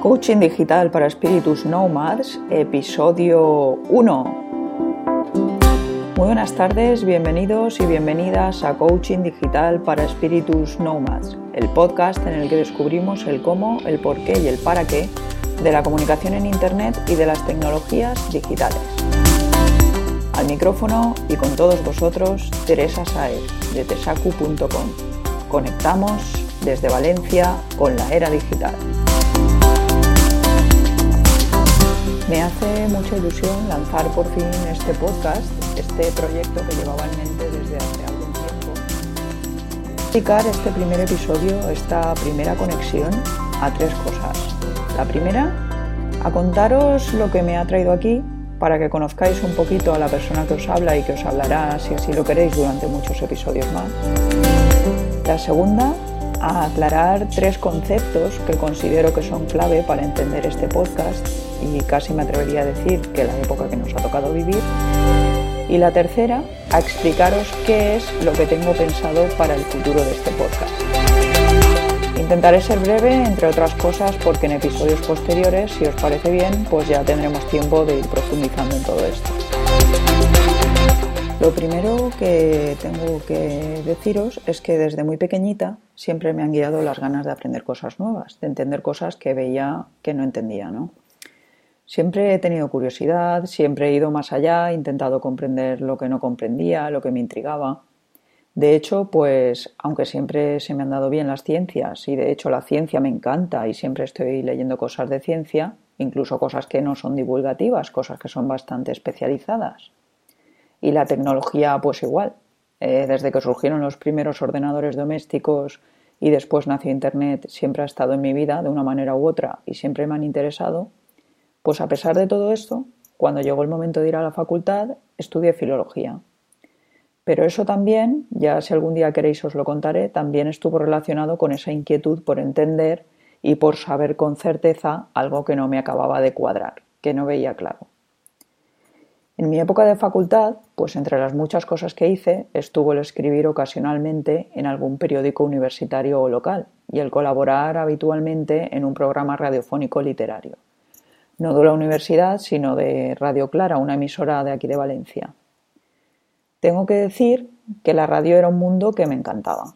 Coaching Digital para Espíritus Nomads, episodio 1. Muy buenas tardes, bienvenidos y bienvenidas a Coaching Digital para Espíritus Nomads, el podcast en el que descubrimos el cómo, el por qué y el para qué de la comunicación en Internet y de las tecnologías digitales. Al micrófono y con todos vosotros, Teresa Saez, de tesacu.com. Conectamos desde Valencia con la era digital. Me hace mucha ilusión lanzar por fin este podcast, este proyecto que llevaba en mente desde hace algún tiempo. Dedicar este primer episodio, esta primera conexión, a tres cosas. La primera, a contaros lo que me ha traído aquí para que conozcáis un poquito a la persona que os habla y que os hablará, si así lo queréis, durante muchos episodios más. La segunda, a aclarar tres conceptos que considero que son clave para entender este podcast y casi me atrevería a decir que la época que nos ha tocado vivir. Y la tercera, a explicaros qué es lo que tengo pensado para el futuro de este podcast. Intentaré ser breve, entre otras cosas, porque en episodios posteriores, si os parece bien, pues ya tendremos tiempo de ir profundizando en todo esto. Lo primero que tengo que deciros es que desde muy pequeñita siempre me han guiado las ganas de aprender cosas nuevas, de entender cosas que veía que no entendía, ¿no? Siempre he tenido curiosidad, siempre he ido más allá, he intentado comprender lo que no comprendía, lo que me intrigaba. De hecho, pues aunque siempre se me han dado bien las ciencias y de hecho la ciencia me encanta y siempre estoy leyendo cosas de ciencia, incluso cosas que no son divulgativas, cosas que son bastante especializadas. Y la tecnología pues igual. Eh, desde que surgieron los primeros ordenadores domésticos y después nació Internet, siempre ha estado en mi vida de una manera u otra y siempre me han interesado pues a pesar de todo esto, cuando llegó el momento de ir a la facultad, estudié filología. Pero eso también, ya si algún día queréis os lo contaré, también estuvo relacionado con esa inquietud por entender y por saber con certeza algo que no me acababa de cuadrar, que no veía claro. En mi época de facultad, pues entre las muchas cosas que hice, estuvo el escribir ocasionalmente en algún periódico universitario o local y el colaborar habitualmente en un programa radiofónico literario no de la universidad, sino de Radio Clara, una emisora de aquí de Valencia. Tengo que decir que la radio era un mundo que me encantaba.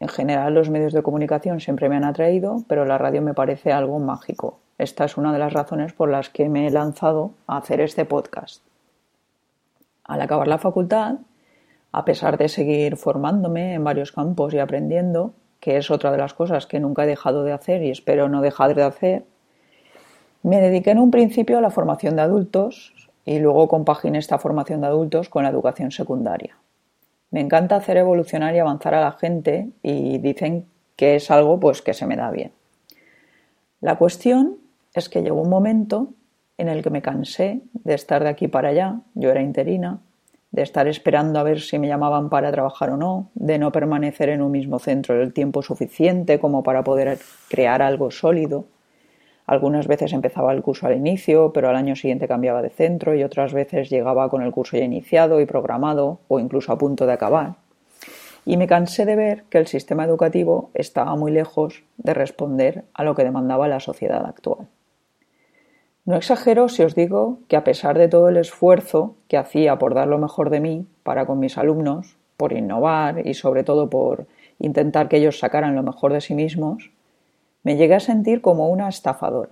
En general los medios de comunicación siempre me han atraído, pero la radio me parece algo mágico. Esta es una de las razones por las que me he lanzado a hacer este podcast. Al acabar la facultad, a pesar de seguir formándome en varios campos y aprendiendo, que es otra de las cosas que nunca he dejado de hacer y espero no dejar de hacer, me dediqué en un principio a la formación de adultos y luego compaginé esta formación de adultos con la educación secundaria. Me encanta hacer evolucionar y avanzar a la gente y dicen que es algo pues que se me da bien. La cuestión es que llegó un momento en el que me cansé de estar de aquí para allá, yo era interina, de estar esperando a ver si me llamaban para trabajar o no, de no permanecer en un mismo centro el tiempo suficiente como para poder crear algo sólido, algunas veces empezaba el curso al inicio, pero al año siguiente cambiaba de centro y otras veces llegaba con el curso ya iniciado y programado o incluso a punto de acabar. Y me cansé de ver que el sistema educativo estaba muy lejos de responder a lo que demandaba la sociedad actual. No exagero si os digo que a pesar de todo el esfuerzo que hacía por dar lo mejor de mí para con mis alumnos, por innovar y sobre todo por intentar que ellos sacaran lo mejor de sí mismos, me llegué a sentir como una estafadora.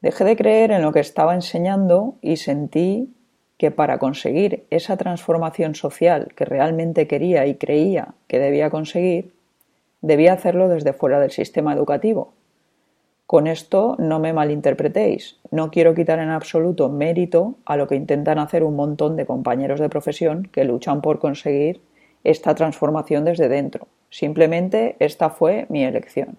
Dejé de creer en lo que estaba enseñando y sentí que para conseguir esa transformación social que realmente quería y creía que debía conseguir, debía hacerlo desde fuera del sistema educativo. Con esto no me malinterpretéis, no quiero quitar en absoluto mérito a lo que intentan hacer un montón de compañeros de profesión que luchan por conseguir esta transformación desde dentro. Simplemente esta fue mi elección.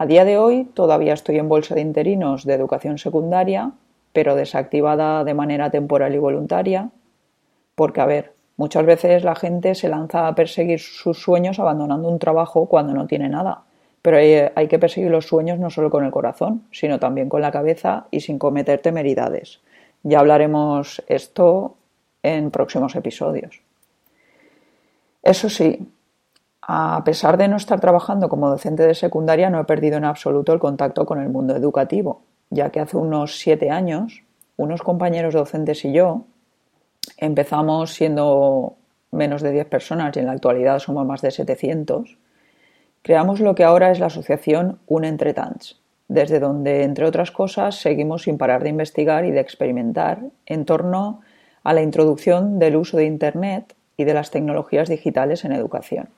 A día de hoy todavía estoy en bolsa de interinos de educación secundaria, pero desactivada de manera temporal y voluntaria, porque, a ver, muchas veces la gente se lanza a perseguir sus sueños abandonando un trabajo cuando no tiene nada. Pero hay, que perseguir los sueños no solo con el corazón, sino también con la cabeza y sin cometer temeridades. Ya hablaremos esto en próximos episodios. Eso sí, A pesar de no estar trabajando como docente de secundaria, no he perdido en absoluto el contacto con el mundo educativo, ya que hace unos siete años, unos compañeros docentes y yo empezamos siendo menos de 10 personas y en la actualidad somos más de 700, creamos lo que ahora es la asociación Un Entretants, desde donde, entre otras cosas, seguimos sin parar de investigar y de experimentar en torno a la introducción del uso de Internet y de las tecnologías digitales en educación.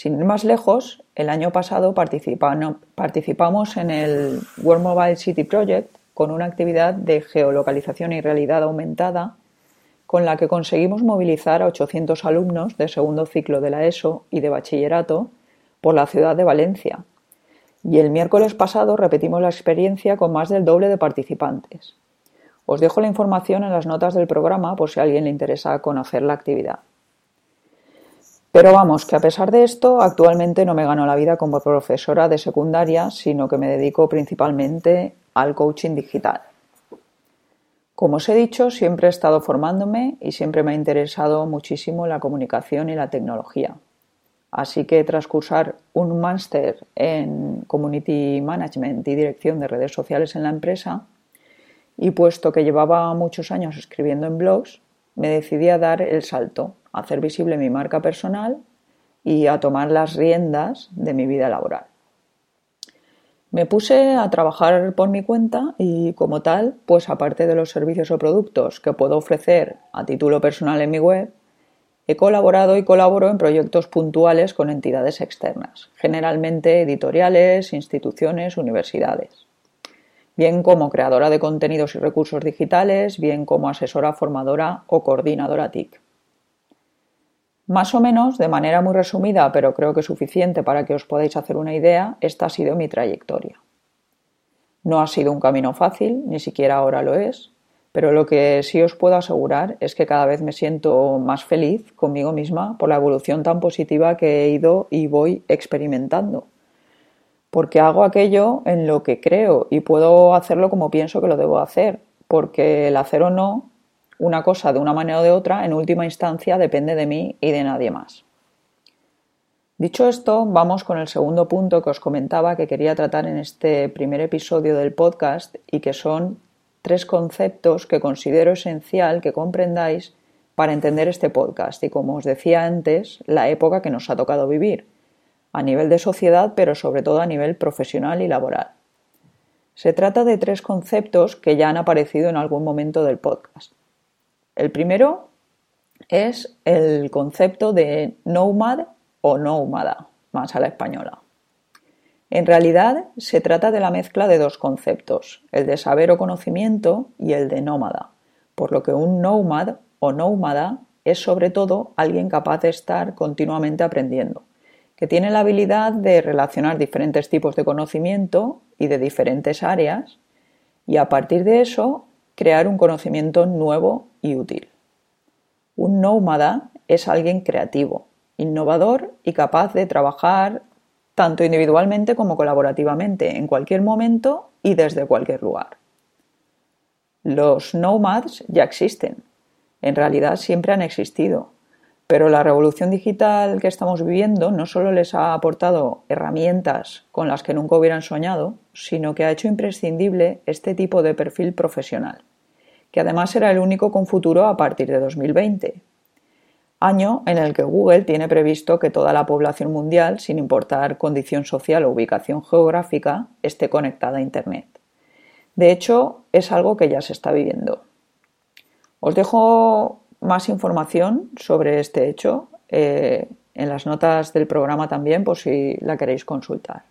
Sin ir más lejos, el año pasado participamos en el World Mobile City Project con una actividad de geolocalización y realidad aumentada con la que conseguimos movilizar a 800 alumnos de segundo ciclo de la ESO y de bachillerato por la ciudad de Valencia. Y el miércoles pasado repetimos la experiencia con más del doble de participantes. Os dejo la información en las notas del programa por si a alguien le interesa conocer la actividad. Pero vamos, que a pesar de esto, actualmente no me gano la vida como profesora de secundaria, sino que me dedico principalmente al coaching digital. Como os he dicho, siempre he estado formándome y siempre me ha interesado muchísimo la comunicación y la tecnología. Así que tras cursar un máster en Community Management y Dirección de Redes Sociales en la empresa, y puesto que llevaba muchos años escribiendo en blogs, me decidí a dar el salto, a hacer visible mi marca personal y a tomar las riendas de mi vida laboral. Me puse a trabajar por mi cuenta y como tal, pues aparte de los servicios o productos que puedo ofrecer a título personal en mi web, he colaborado y colaboro en proyectos puntuales con entidades externas, generalmente editoriales, instituciones, universidades. Bien como creadora de contenidos y recursos digitales, bien como asesora formadora o coordinadora TIC. Más o menos, de manera muy resumida, pero creo que suficiente para que os podáis hacer una idea, esta ha sido mi trayectoria. No ha sido un camino fácil, ni siquiera ahora lo es, pero lo que sí os puedo asegurar es que cada vez me siento más feliz conmigo misma por la evolución tan positiva que he ido y voy experimentando. Porque hago aquello en lo que creo y puedo hacerlo como pienso que lo debo hacer, porque el hacer o no una cosa de una manera o de otra, en última instancia depende de mí y de nadie más. Dicho esto, vamos con el segundo punto que os comentaba que quería tratar en este primer episodio del podcast y que son tres conceptos que considero esencial que comprendáis para entender este podcast y, como os decía antes, la época que nos ha tocado vivir, a nivel de sociedad, pero sobre todo a nivel profesional y laboral. Se trata de tres conceptos que ya han aparecido en algún momento del podcast. El primero es el concepto de nomad o nómada, más a la española. En realidad se trata de la mezcla de dos conceptos, el de saber o conocimiento y el de nómada, por lo que un nomad o nómada es sobre todo alguien capaz de estar continuamente aprendiendo, que tiene la habilidad de relacionar diferentes tipos de conocimiento y de diferentes áreas y a partir de eso crear un conocimiento nuevo y útil. Un nómada es alguien creativo, innovador y capaz de trabajar tanto individualmente como colaborativamente, en cualquier momento y desde cualquier lugar. Los nomads ya existen, en realidad siempre han existido, pero la revolución digital que estamos viviendo no solo les ha aportado herramientas con las que nunca hubieran soñado, sino que ha hecho imprescindible este tipo de perfil profesional que además será el único con futuro a partir de 2020, año en el que Google tiene previsto que toda la población mundial, sin importar condición social o ubicación geográfica, esté conectada a Internet. De hecho, es algo que ya se está viviendo. Os dejo más información sobre este hecho eh, en las notas del programa también por si la queréis consultar.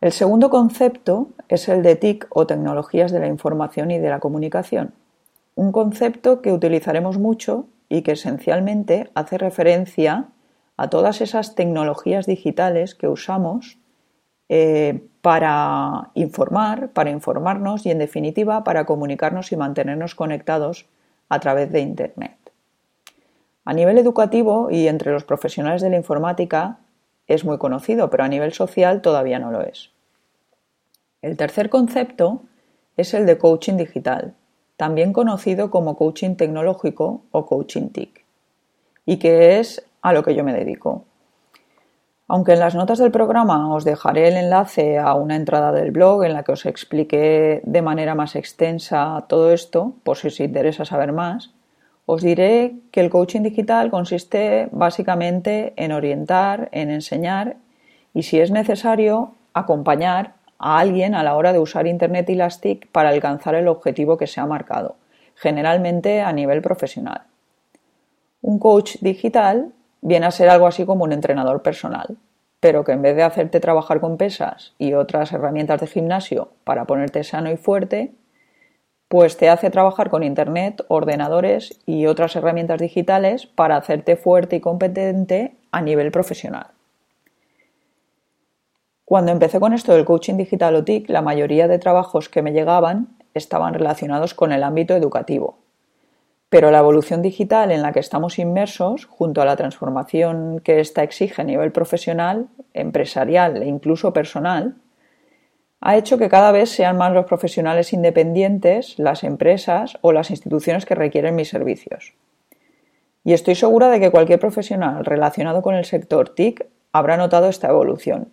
El segundo concepto es el de TIC o tecnologías de la información y de la comunicación, un concepto que utilizaremos mucho y que esencialmente hace referencia a todas esas tecnologías digitales que usamos eh, para informar, para informarnos y en definitiva para comunicarnos y mantenernos conectados a través de Internet. A nivel educativo y entre los profesionales de la informática es muy conocido, pero a nivel social todavía no lo es. El tercer concepto es el de coaching digital, también conocido como coaching tecnológico o coaching TIC, y que es a lo que yo me dedico. Aunque en las notas del programa os dejaré el enlace a una entrada del blog en la que os expliqué de manera más extensa todo esto, por si os interesa saber más, os diré que el coaching digital consiste básicamente en orientar, en enseñar y, si es necesario, acompañar a alguien a la hora de usar Internet y para alcanzar el objetivo que se ha marcado, generalmente a nivel profesional. Un coach digital viene a ser algo así como un entrenador personal, pero que en vez de hacerte trabajar con pesas y otras herramientas de gimnasio para ponerte sano y fuerte, pues te hace trabajar con Internet, ordenadores y otras herramientas digitales para hacerte fuerte y competente a nivel profesional. Cuando empecé con esto del coaching digital o TIC, la mayoría de trabajos que me llegaban estaban relacionados con el ámbito educativo, pero la evolución digital en la que estamos inmersos, junto a la transformación que ésta exige a nivel profesional, empresarial e incluso personal, ha hecho que cada vez sean más los profesionales independientes, las empresas o las instituciones que requieren mis servicios. Y estoy segura de que cualquier profesional relacionado con el sector TIC habrá notado esta evolución,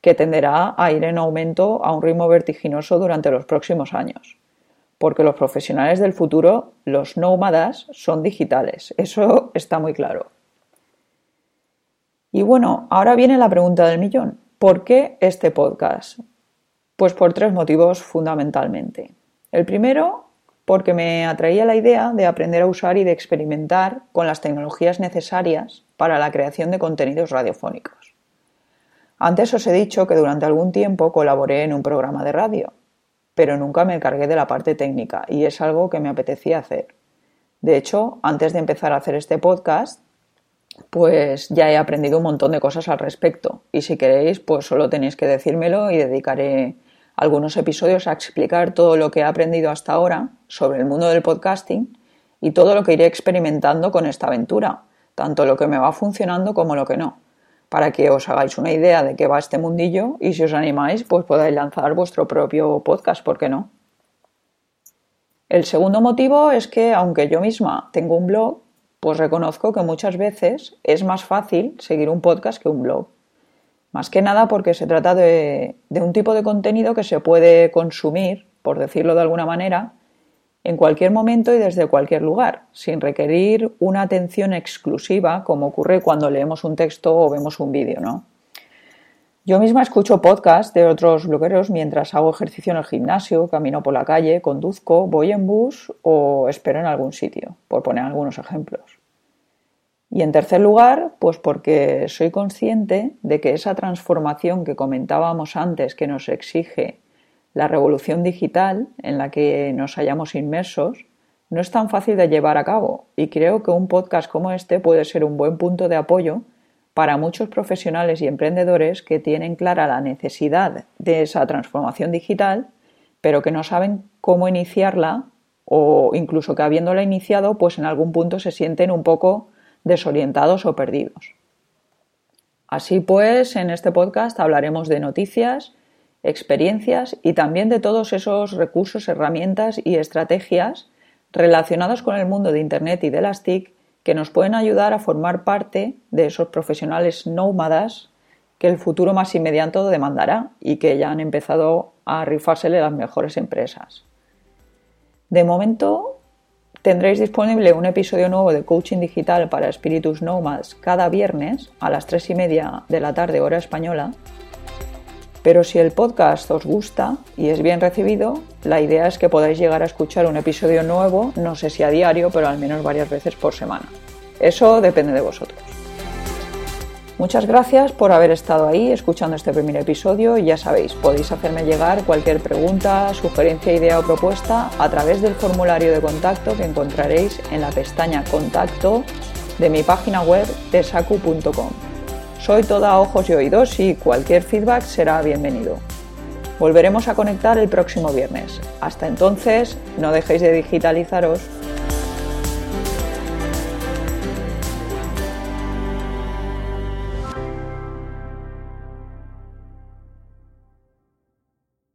que tenderá a ir en aumento a un ritmo vertiginoso durante los próximos años porque los profesionales del futuro, los nómadas, son digitales. Eso está muy claro. Y bueno, ahora viene la pregunta del millón. ¿Por qué este podcast? Pues por tres motivos fundamentalmente. El primero, porque me atraía la idea de aprender a usar y de experimentar con las tecnologías necesarias para la creación de contenidos radiofónicos. Antes os he dicho que durante algún tiempo colaboré en un programa de radio, pero nunca me encargué de la parte técnica y es algo que me apetecía hacer. De hecho, antes de empezar a hacer este podcast, pues ya he aprendido un montón de cosas al respecto y si queréis, pues solo tenéis que decírmelo y dedicaré algunos episodios a explicar todo lo que he aprendido hasta ahora sobre el mundo del podcasting y todo lo que iré experimentando con esta aventura, tanto lo que me va funcionando como lo que no para que os hagáis una idea de qué va este mundillo y si os animáis, pues podáis lanzar vuestro propio podcast, ¿por qué no? El segundo motivo es que, aunque yo misma tengo un blog, pues reconozco que muchas veces es más fácil seguir un podcast que un blog. Más que nada porque se trata de, de un tipo de contenido que se puede consumir, por decirlo de alguna manera, en cualquier momento y desde cualquier lugar, sin requerir una atención exclusiva como ocurre cuando leemos un texto o vemos un vídeo, ¿no? Yo misma escucho podcasts de otros blogueros mientras hago ejercicio en el gimnasio, camino por la calle, conduzco, voy en bus o espero en algún sitio, por poner algunos ejemplos. Y en tercer lugar, pues porque soy consciente de que esa transformación que comentábamos antes que nos exige la revolución digital en la que nos hallamos inmersos no es tan fácil de llevar a cabo y creo que un podcast como este puede ser un buen punto de apoyo para muchos profesionales y emprendedores que tienen clara la necesidad de esa transformación digital, pero que no saben cómo iniciarla o incluso que habiéndola iniciado, pues en algún punto se sienten un poco desorientados o perdidos. Así pues, en este podcast hablaremos de noticias, experiencias y también de todos esos recursos, herramientas y estrategias relacionados con el mundo de Internet y de las TIC que nos pueden ayudar a formar parte de esos profesionales nómadas que el futuro más inmediato demandará y que ya han empezado a rifársele las mejores empresas. De momento tendréis disponible un episodio nuevo de Coaching Digital para Espíritus Nómadas cada viernes a las 3 y media de la tarde hora española pero si el podcast os gusta y es bien recibido, la idea es que podáis llegar a escuchar un episodio nuevo, no sé si a diario, pero al menos varias veces por semana. Eso depende de vosotros. Muchas gracias por haber estado ahí escuchando este primer episodio y ya sabéis, podéis hacerme llegar cualquier pregunta, sugerencia, idea o propuesta a través del formulario de contacto que encontraréis en la pestaña Contacto de mi página web tesacu.com. Soy toda ojos y oídos y cualquier feedback será bienvenido. Volveremos a conectar el próximo viernes. Hasta entonces, no dejéis de digitalizaros.